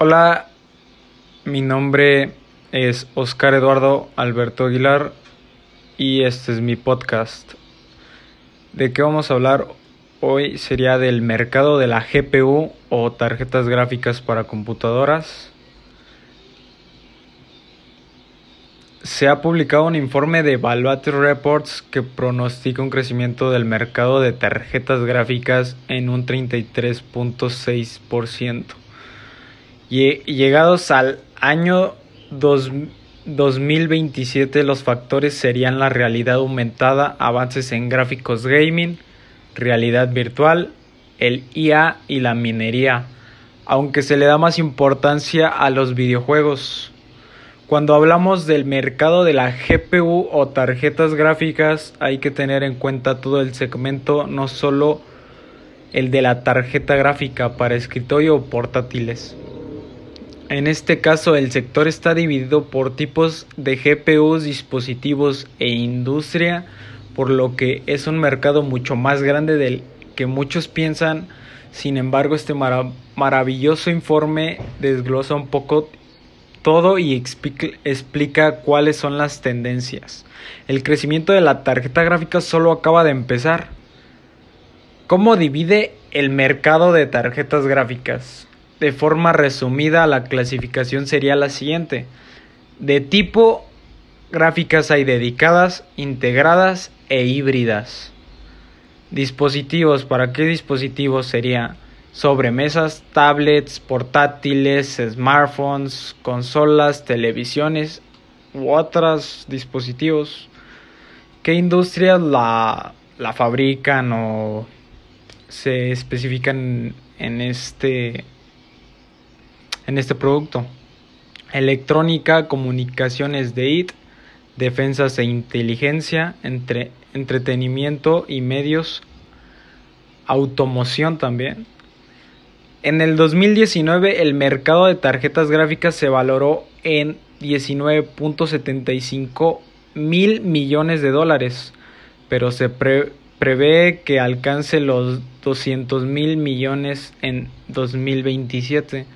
Hola, mi nombre es Oscar Eduardo Alberto Aguilar y este es mi podcast. ¿De qué vamos a hablar hoy? Sería del mercado de la GPU o tarjetas gráficas para computadoras. Se ha publicado un informe de Valuator Reports que pronostica un crecimiento del mercado de tarjetas gráficas en un 33.6% Llegados al año 2027 los factores serían la realidad aumentada, avances en gráficos gaming, realidad virtual, el IA y la minería, aunque se le da más importancia a los videojuegos. Cuando hablamos del mercado de la GPU o tarjetas gráficas hay que tener en cuenta todo el segmento, no solo el de la tarjeta gráfica para escritorio o portátiles. En este caso, el sector está dividido por tipos de GPUs, dispositivos e industria, por lo que es un mercado mucho más grande del que muchos piensan. Sin embargo, este maravilloso informe desglosa un poco todo y explica cuáles son las tendencias. El crecimiento de la tarjeta gráfica solo acaba de empezar. ¿Cómo divide el mercado de tarjetas gráficas? De forma resumida, la clasificación sería la siguiente. De tipo, gráficas hay dedicadas, integradas e híbridas. Dispositivos, ¿para qué dispositivos sería? Sobremesas, tablets, portátiles, smartphones, consolas, televisiones u otros dispositivos. ¿Qué industrias la, la fabrican o se especifican en este en este producto. Electrónica, comunicaciones de IT, defensas e inteligencia, entre, entretenimiento y medios, automoción también. En el 2019 el mercado de tarjetas gráficas se valoró en 19.75 mil millones de dólares, pero se prevé que alcance los 200 mil millones en 2027.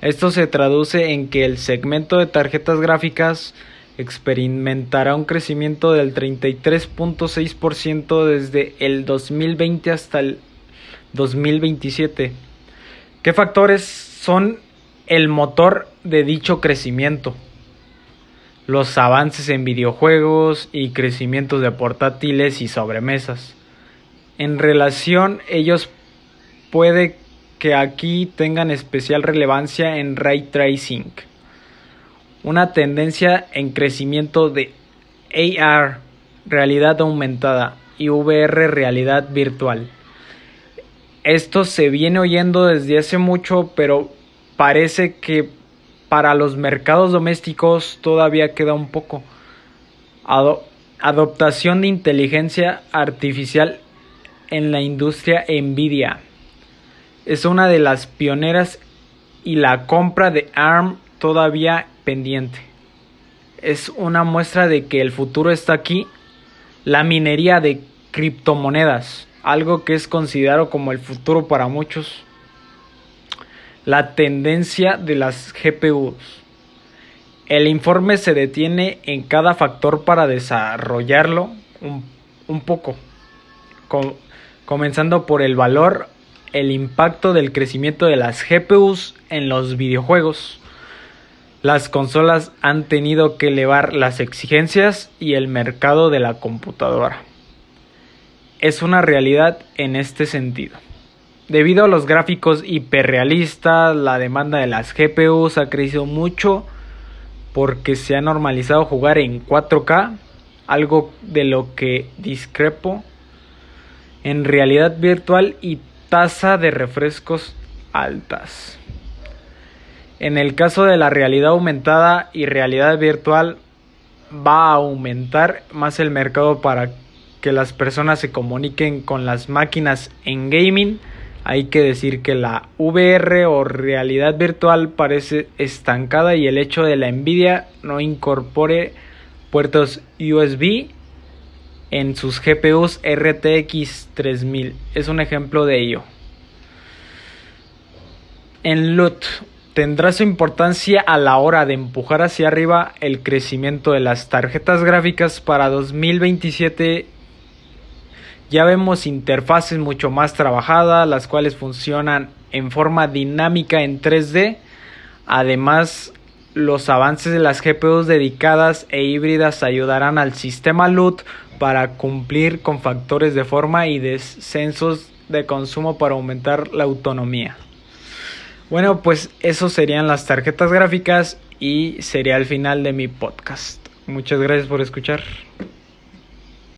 Esto se traduce en que el segmento de tarjetas gráficas experimentará un crecimiento del 33.6% desde el 2020 hasta el 2027. ¿Qué factores son el motor de dicho crecimiento? Los avances en videojuegos y crecimientos de portátiles y sobremesas. En relación, ellos puede que aquí tengan especial relevancia en ray tracing. Una tendencia en crecimiento de AR, realidad aumentada, y VR, realidad virtual. Esto se viene oyendo desde hace mucho, pero parece que para los mercados domésticos todavía queda un poco. adoptación de inteligencia artificial en la industria Nvidia es una de las pioneras y la compra de ARM todavía pendiente. Es una muestra de que el futuro está aquí. La minería de criptomonedas, algo que es considerado como el futuro para muchos. La tendencia de las GPUs. El informe se detiene en cada factor para desarrollarlo un, poco, comenzando por el valor el impacto del crecimiento de las GPUs en los videojuegos. Las consolas han tenido que elevar las exigencias y el mercado de la computadora. Es una realidad en este sentido. Debido a los gráficos hiperrealistas, la demanda de las GPUs ha crecido mucho porque se ha normalizado jugar en 4K, algo de lo que discrepo en realidad virtual y tasa de refrescos altas. En el caso de la realidad aumentada y realidad virtual, va a aumentar más el mercado para que las personas se comuniquen con las máquinas en gaming. Hay que decir que la VR o realidad virtual parece estancada y el hecho de la Nvidia no incorpore puertos USB en sus GPUs RTX 3000. Es un ejemplo de ello. En LUT, tendrá su importancia a la hora de empujar hacia arriba el crecimiento de las tarjetas gráficas para 2027. Ya vemos interfaces mucho más trabajadas, las cuales funcionan en forma dinámica en 3D. Además, los avances de las GPUs dedicadas e híbridas ayudarán al sistema LUT para cumplir con factores de forma y descensos de consumo para aumentar la autonomía. Bueno, pues eso serían las tarjetas gráficas y sería el final de mi podcast. Muchas gracias por escuchar.